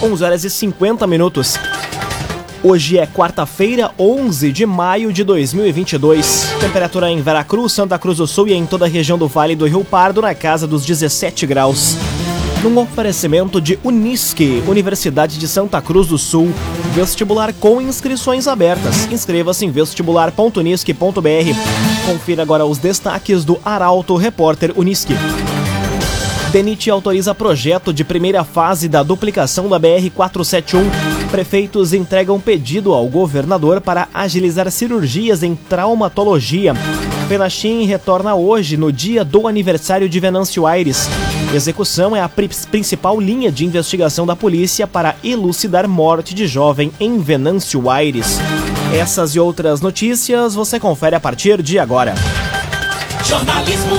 11 horas e 50 minutos. Hoje é quarta-feira, 11 de maio de 2022. Temperatura em Veracruz, Santa Cruz do Sul e em toda a região do Vale do Rio Pardo na casa dos 17 graus. Num oferecimento de Unisque, Universidade de Santa Cruz do Sul, vestibular com inscrições abertas. Inscreva-se em vestibular.unisque.br. Confira agora os destaques do Arauto Repórter Unisque. DENIT autoriza projeto de primeira fase da duplicação da BR-471. Prefeitos entregam pedido ao governador para agilizar cirurgias em traumatologia. Penachim retorna hoje, no dia do aniversário de Venâncio Aires. Execução é a principal linha de investigação da polícia para elucidar morte de jovem em Venâncio Aires. Essas e outras notícias você confere a partir de agora. Jornalismo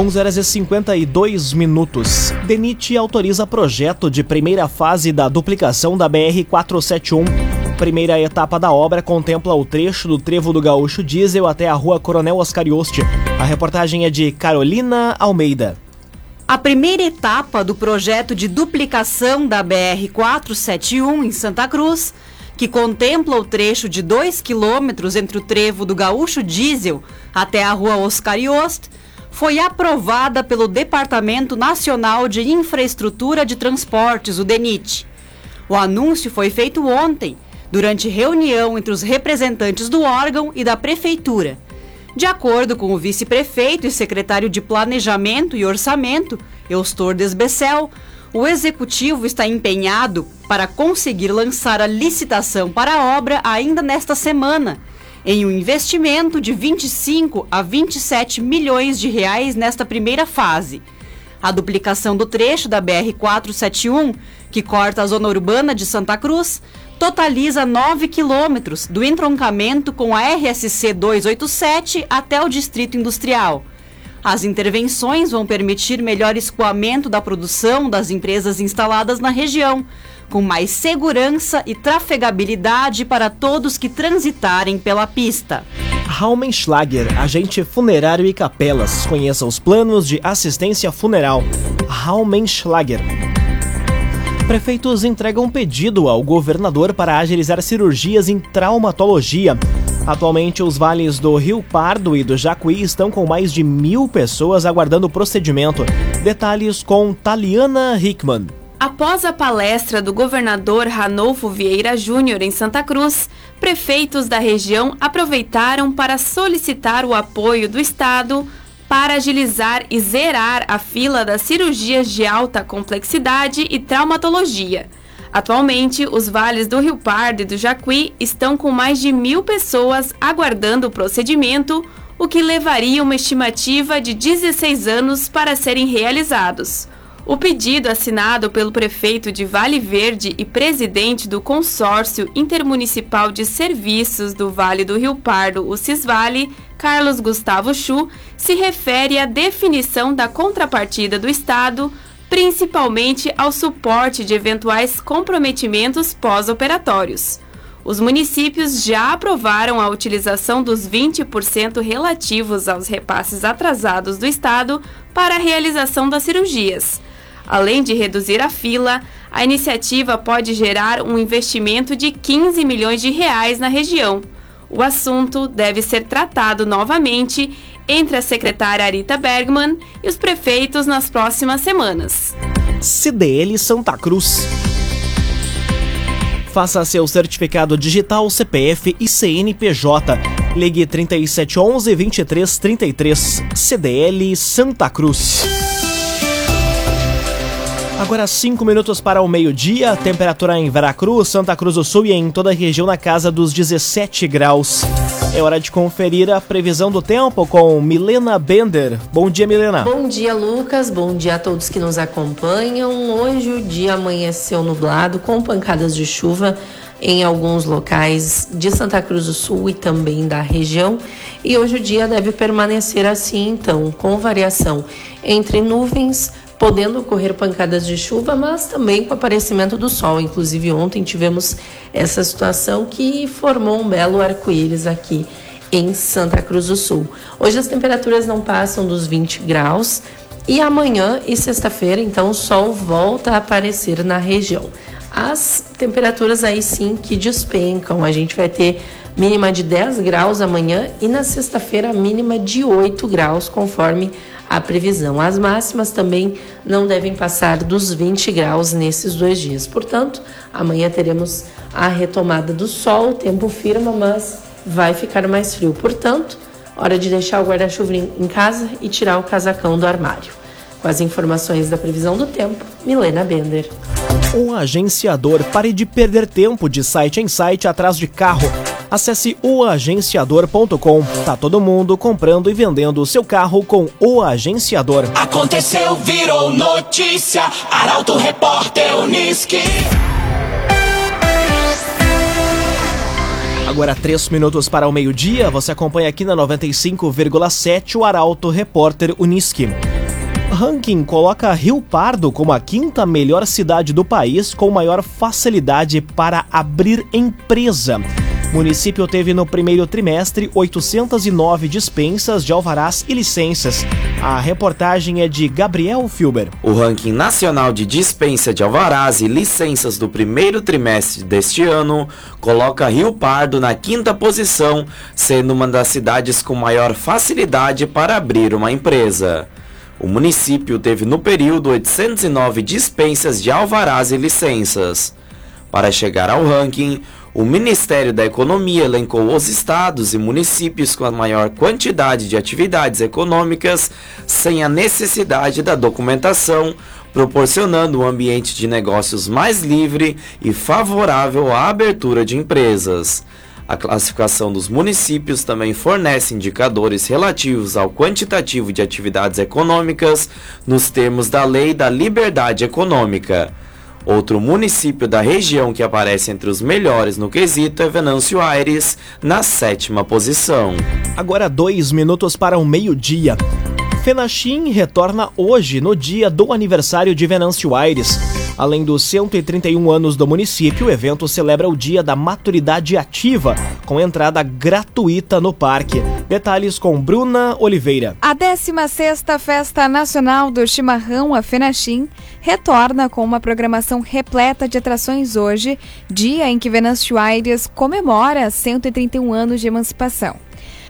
11 horas e 52 minutos. DENIT autoriza projeto de primeira fase da duplicação da BR-471. Primeira etapa da obra contempla o trecho do Trevo do Gaúcho Diesel até a rua Coronel Oscarioste. A reportagem é de Carolina Almeida. A primeira etapa do projeto de duplicação da BR-471 em Santa Cruz, que contempla o trecho de 2 quilômetros entre o Trevo do Gaúcho Diesel até a rua Oscarioste, foi aprovada pelo Departamento Nacional de Infraestrutura de Transportes, o DENIT. O anúncio foi feito ontem, durante reunião entre os representantes do órgão e da Prefeitura. De acordo com o vice-prefeito e secretário de Planejamento e Orçamento, Eustor Desbecel, o executivo está empenhado para conseguir lançar a licitação para a obra ainda nesta semana em um investimento de 25 a 27 milhões de reais nesta primeira fase. A duplicação do trecho da BR-471, que corta a zona urbana de Santa Cruz, totaliza 9 quilômetros do entroncamento com a RSC 287 até o Distrito Industrial. As intervenções vão permitir melhor escoamento da produção das empresas instaladas na região, com mais segurança e trafegabilidade para todos que transitarem pela pista. Raumenschlager, agente funerário e capelas. Conheça os planos de assistência funeral. Raumenschlager. Prefeitos entregam pedido ao governador para agilizar cirurgias em traumatologia. Atualmente, os vales do Rio Pardo e do Jacuí estão com mais de mil pessoas aguardando o procedimento. Detalhes com Taliana Hickman. Após a palestra do governador Ranolfo Vieira Júnior em Santa Cruz, prefeitos da região aproveitaram para solicitar o apoio do Estado para agilizar e zerar a fila das cirurgias de alta complexidade e traumatologia. Atualmente, os vales do Rio Pardo e do Jacuí estão com mais de mil pessoas aguardando o procedimento, o que levaria uma estimativa de 16 anos para serem realizados. O pedido assinado pelo prefeito de Vale Verde e presidente do Consórcio Intermunicipal de Serviços do Vale do Rio Pardo, o Cisvale, Carlos Gustavo Chu, se refere à definição da contrapartida do Estado, principalmente ao suporte de eventuais comprometimentos pós-operatórios. Os municípios já aprovaram a utilização dos 20% relativos aos repasses atrasados do Estado para a realização das cirurgias. Além de reduzir a fila, a iniciativa pode gerar um investimento de 15 milhões de reais na região. O assunto deve ser tratado novamente entre a secretária Arita Bergman e os prefeitos nas próximas semanas. CDL Santa Cruz. Faça seu certificado digital CPF e CNPJ. Ligue 3711 2333. CDL Santa Cruz. Agora 5 minutos para o meio-dia, temperatura em Veracruz, Santa Cruz do Sul e em toda a região na casa dos 17 graus. É hora de conferir a previsão do tempo com Milena Bender. Bom dia, Milena. Bom dia, Lucas. Bom dia a todos que nos acompanham. Hoje o dia amanheceu nublado com pancadas de chuva em alguns locais de Santa Cruz do Sul e também da região. E hoje o dia deve permanecer assim, então, com variação entre nuvens, podendo ocorrer pancadas de chuva, mas também com aparecimento do sol. Inclusive, ontem tivemos essa situação que formou um belo arco-íris aqui em Santa Cruz do Sul. Hoje as temperaturas não passam dos 20 graus e amanhã e sexta-feira, então, o sol volta a aparecer na região. As temperaturas aí sim que despencam. A gente vai ter mínima de 10 graus amanhã e na sexta-feira mínima de 8 graus, conforme a previsão. As máximas também não devem passar dos 20 graus nesses dois dias. Portanto, amanhã teremos a retomada do sol, tempo firma, mas vai ficar mais frio. Portanto, hora de deixar o guarda-chuva em casa e tirar o casacão do armário. Com as informações da previsão do tempo, Milena Bender. Um agenciador. Pare de perder tempo de site em site atrás de carro. Acesse oagenciador.com. Tá todo mundo comprando e vendendo o seu carro com o agenciador. Aconteceu, virou notícia. Arauto Repórter Uniski. Agora, três minutos para o meio-dia, você acompanha aqui na 95,7 o Arauto Repórter Uniski. Ranking coloca Rio Pardo como a quinta melhor cidade do país com maior facilidade para abrir empresa. O município teve no primeiro trimestre 809 dispensas de alvarás e licenças. A reportagem é de Gabriel Filber. O ranking nacional de dispensa de alvarás e licenças do primeiro trimestre deste ano coloca Rio Pardo na quinta posição, sendo uma das cidades com maior facilidade para abrir uma empresa. O município teve no período 809 dispensas de alvarás e licenças. Para chegar ao ranking, o Ministério da Economia elencou os estados e municípios com a maior quantidade de atividades econômicas sem a necessidade da documentação, proporcionando um ambiente de negócios mais livre e favorável à abertura de empresas. A classificação dos municípios também fornece indicadores relativos ao quantitativo de atividades econômicas nos termos da Lei da Liberdade Econômica. Outro município da região que aparece entre os melhores no quesito é Venâncio Aires, na sétima posição. Agora dois minutos para o meio-dia. Fenachim retorna hoje, no dia do aniversário de Venâncio Aires. Além dos 131 anos do município, o evento celebra o Dia da Maturidade Ativa, com entrada gratuita no parque. Detalhes com Bruna Oliveira. A 16ª Festa Nacional do Chimarrão, a Fenachim, retorna com uma programação repleta de atrações hoje, dia em que Venâncio Aires comemora 131 anos de emancipação.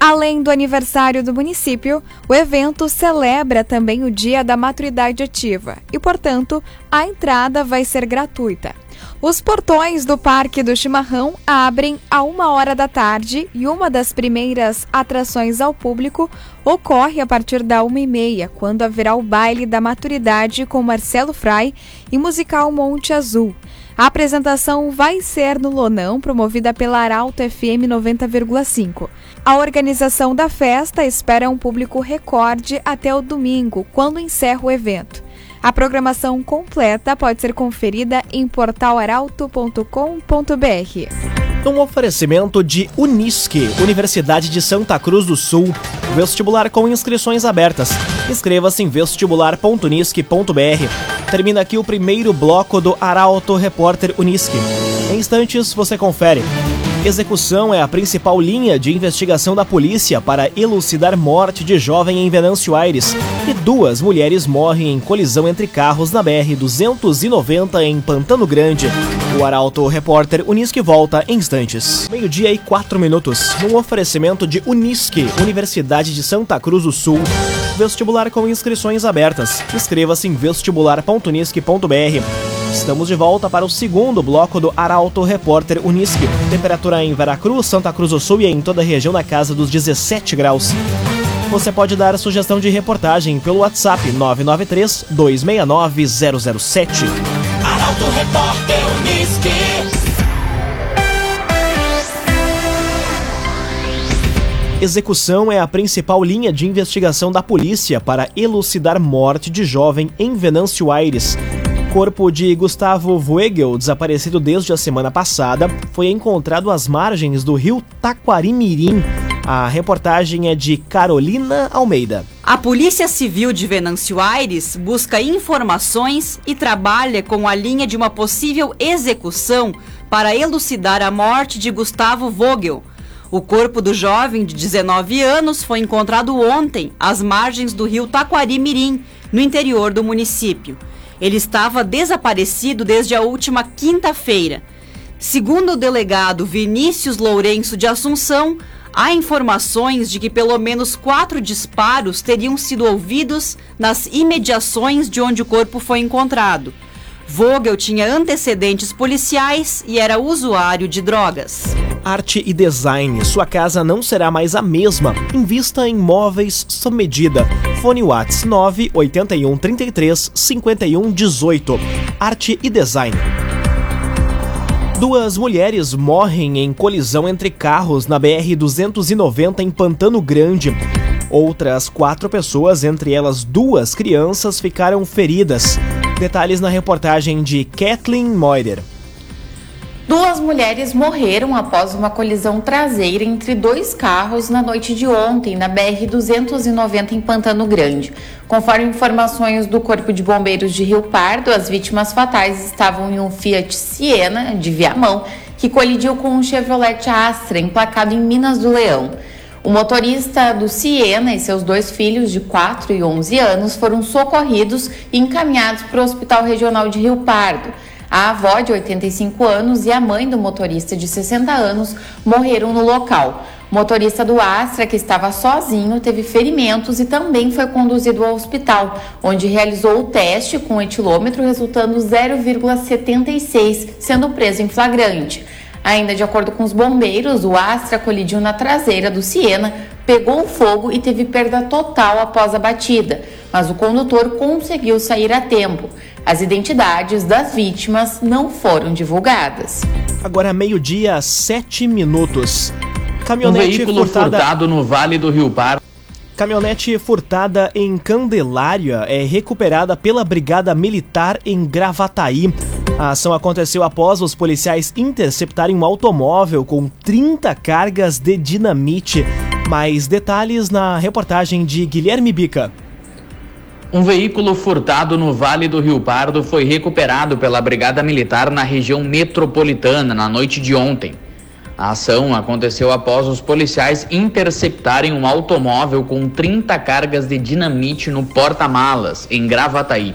Além do aniversário do município, o evento celebra também o Dia da Maturidade Ativa e, portanto, a entrada vai ser gratuita. Os portões do Parque do Chimarrão abrem a uma hora da tarde e uma das primeiras atrações ao público ocorre a partir da uma e meia, quando haverá o baile da maturidade com Marcelo Frai e musical Monte Azul. A apresentação vai ser no Lonão, promovida pela Arauto FM 90,5. A organização da festa espera um público recorde até o domingo, quando encerra o evento. A programação completa pode ser conferida em portalaralto.com.br. Um oferecimento de Unisque, Universidade de Santa Cruz do Sul. Vestibular com inscrições abertas. Inscreva-se em vestibular.unisque.br. Termina aqui o primeiro bloco do Arauto Repórter Unisque. Em instantes você confere. Execução é a principal linha de investigação da polícia para elucidar morte de jovem em Venâncio Aires. E duas mulheres morrem em colisão entre carros na BR-290 em Pantano Grande. O Arauto Repórter Unisque volta em instantes. Meio-dia e quatro minutos. Um oferecimento de Unisque, Universidade de Santa Cruz do Sul. Vestibular com inscrições abertas. Inscreva-se em vestibular.unisque.br. Estamos de volta para o segundo bloco do Arauto Repórter Unisque. Temperatura em Veracruz, Santa Cruz do Sul e em toda a região na casa dos 17 graus. Você pode dar sugestão de reportagem pelo WhatsApp 993 269 007. Arauto Repórter Unisque. Execução é a principal linha de investigação da polícia para elucidar morte de jovem em Venâncio Aires. Corpo de Gustavo Voegel, desaparecido desde a semana passada, foi encontrado às margens do rio Taquarimirim. A reportagem é de Carolina Almeida. A Polícia Civil de Venâncio Aires busca informações e trabalha com a linha de uma possível execução para elucidar a morte de Gustavo Vogel. O corpo do jovem de 19 anos foi encontrado ontem às margens do rio Taquari-Mirim, no interior do município. Ele estava desaparecido desde a última quinta-feira. Segundo o delegado Vinícius Lourenço de Assunção, há informações de que pelo menos quatro disparos teriam sido ouvidos nas imediações de onde o corpo foi encontrado. Vogel tinha antecedentes policiais e era usuário de drogas. Arte e design. Sua casa não será mais a mesma. Invista em móveis sob medida. Fone Whats 981 33 51 18. Arte e design. Duas mulheres morrem em colisão entre carros na BR-290 em Pantano Grande. Outras quatro pessoas, entre elas duas crianças, ficaram feridas. Detalhes na reportagem de Kathleen Moider. Duas mulheres morreram após uma colisão traseira entre dois carros na noite de ontem, na BR-290 em Pantano Grande. Conforme informações do Corpo de Bombeiros de Rio Pardo, as vítimas fatais estavam em um Fiat Siena de Viamão, que colidiu com um Chevrolet Astra emplacado em Minas do Leão. O motorista do Siena e seus dois filhos de 4 e 11 anos foram socorridos e encaminhados para o Hospital Regional de Rio Pardo. A avó, de 85 anos, e a mãe do motorista, de 60 anos, morreram no local. O motorista do Astra, que estava sozinho, teve ferimentos e também foi conduzido ao hospital, onde realizou o teste com o etilômetro, resultando 0,76, sendo preso em flagrante. Ainda de acordo com os bombeiros, o Astra colidiu na traseira do Siena, pegou fogo e teve perda total após a batida, mas o condutor conseguiu sair a tempo. As identidades das vítimas não foram divulgadas. Agora meio-dia, sete minutos. Um Caminhonete veículo furtada... furtado no Vale do Rio Pardo. Caminhonete furtada em Candelária é recuperada pela Brigada Militar em Gravataí. A ação aconteceu após os policiais interceptarem um automóvel com 30 cargas de dinamite. Mais detalhes na reportagem de Guilherme Bica. Um veículo furtado no Vale do Rio Pardo foi recuperado pela Brigada Militar na região metropolitana na noite de ontem. A ação aconteceu após os policiais interceptarem um automóvel com 30 cargas de dinamite no porta-malas, em Gravataí.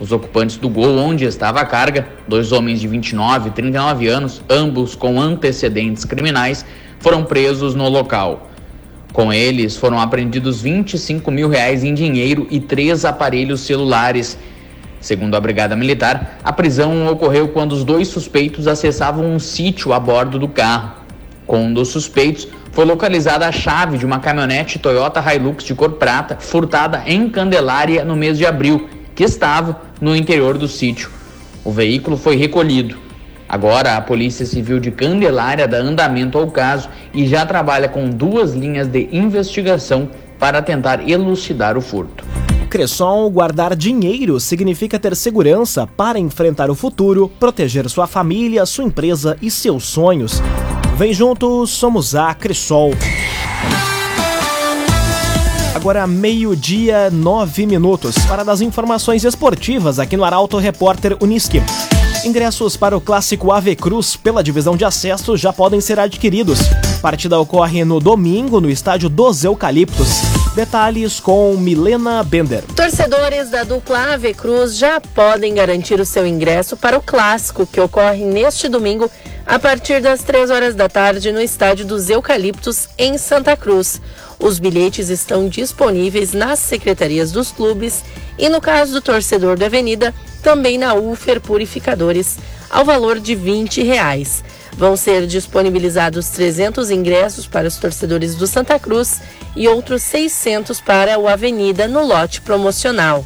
Os ocupantes do Gol, onde estava a carga, dois homens de 29 e 39 anos, ambos com antecedentes criminais, foram presos no local. Com eles foram apreendidos 25 mil reais em dinheiro e três aparelhos celulares. Segundo a Brigada Militar, a prisão ocorreu quando os dois suspeitos acessavam um sítio a bordo do carro. Com um dos suspeitos, foi localizada a chave de uma caminhonete Toyota Hilux de cor prata, furtada em Candelária no mês de abril, que estava no interior do sítio. O veículo foi recolhido. Agora, a Polícia Civil de Candelária dá andamento ao caso e já trabalha com duas linhas de investigação para tentar elucidar o furto. Cressol, guardar dinheiro significa ter segurança para enfrentar o futuro, proteger sua família, sua empresa e seus sonhos. Vem juntos, somos a Cressol. Agora meio-dia, nove minutos, para das informações esportivas aqui no Arauto Repórter Uniski. Ingressos para o clássico Ave Cruz pela divisão de acesso já podem ser adquiridos. Partida ocorre no domingo no estádio dos Eucaliptos. Detalhes com Milena Bender. Torcedores da dupla Ave Cruz já podem garantir o seu ingresso para o clássico que ocorre neste domingo a partir das 3 horas da tarde no estádio dos Eucaliptos em Santa Cruz. Os bilhetes estão disponíveis nas secretarias dos clubes e no caso do torcedor da Avenida, também na Ufer Purificadores. ao valor de 20 reais. Vão ser disponibilizados 300 ingressos para os torcedores do Santa Cruz e outros 600 para o Avenida no lote promocional.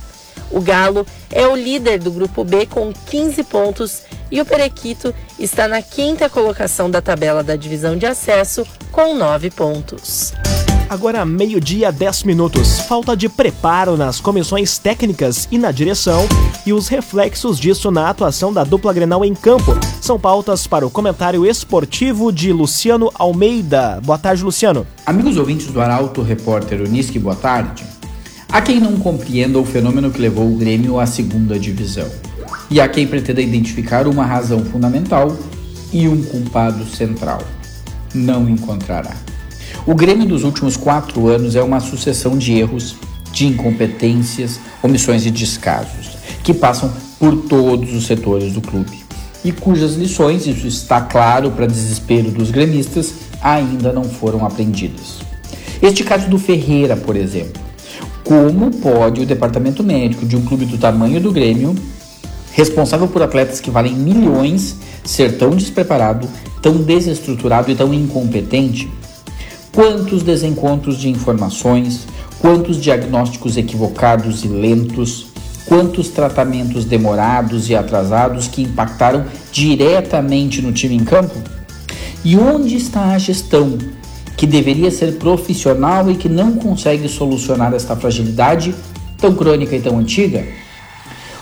O Galo é o líder do grupo B com 15 pontos e o Perequito está na quinta colocação da tabela da divisão de acesso com 9 pontos. Agora, meio-dia, 10 minutos. Falta de preparo nas comissões técnicas e na direção e os reflexos disso na atuação da dupla Grenal em campo. São pautas para o comentário esportivo de Luciano Almeida. Boa tarde, Luciano. Amigos ouvintes do Arauto Repórter Unisque, boa tarde. Há quem não compreenda o fenômeno que levou o Grêmio à segunda divisão. E há quem pretenda identificar uma razão fundamental e um culpado central. Não encontrará. O Grêmio dos últimos quatro anos é uma sucessão de erros, de incompetências, omissões e descasos, que passam por todos os setores do clube e cujas lições, isso está claro para desespero dos gremistas, ainda não foram aprendidas. Este caso do Ferreira, por exemplo. Como pode o departamento médico de um clube do tamanho do Grêmio, responsável por atletas que valem milhões, ser tão despreparado, tão desestruturado e tão incompetente? Quantos desencontros de informações, quantos diagnósticos equivocados e lentos, quantos tratamentos demorados e atrasados que impactaram diretamente no time em campo? E onde está a gestão, que deveria ser profissional e que não consegue solucionar esta fragilidade tão crônica e tão antiga?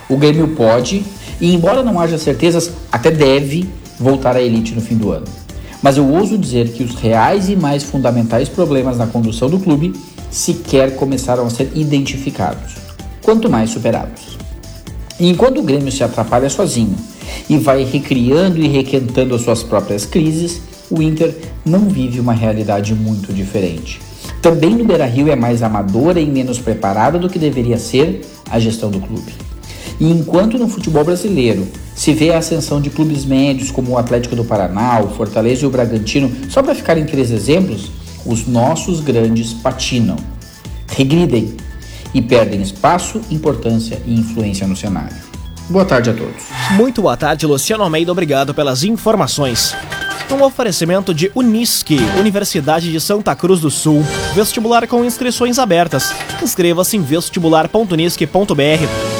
O Grêmio pode, e embora não haja certezas, até deve voltar à elite no fim do ano mas eu ouso dizer que os reais e mais fundamentais problemas na condução do clube sequer começaram a ser identificados, quanto mais superados. E enquanto o Grêmio se atrapalha sozinho e vai recriando e requentando as suas próprias crises, o Inter não vive uma realidade muito diferente. Também no Beira-Rio é mais amadora e menos preparada do que deveria ser a gestão do clube. E enquanto no futebol brasileiro se vê a ascensão de clubes médios como o Atlético do Paraná, o Fortaleza e o Bragantino, só para ficarem três exemplos, os nossos grandes patinam, regridem e perdem espaço, importância e influência no cenário. Boa tarde a todos. Muito boa tarde, Luciano Almeida. Obrigado pelas informações. Um oferecimento de Unisque, Universidade de Santa Cruz do Sul. Vestibular com inscrições abertas. Inscreva-se em vestibular.unisque.br.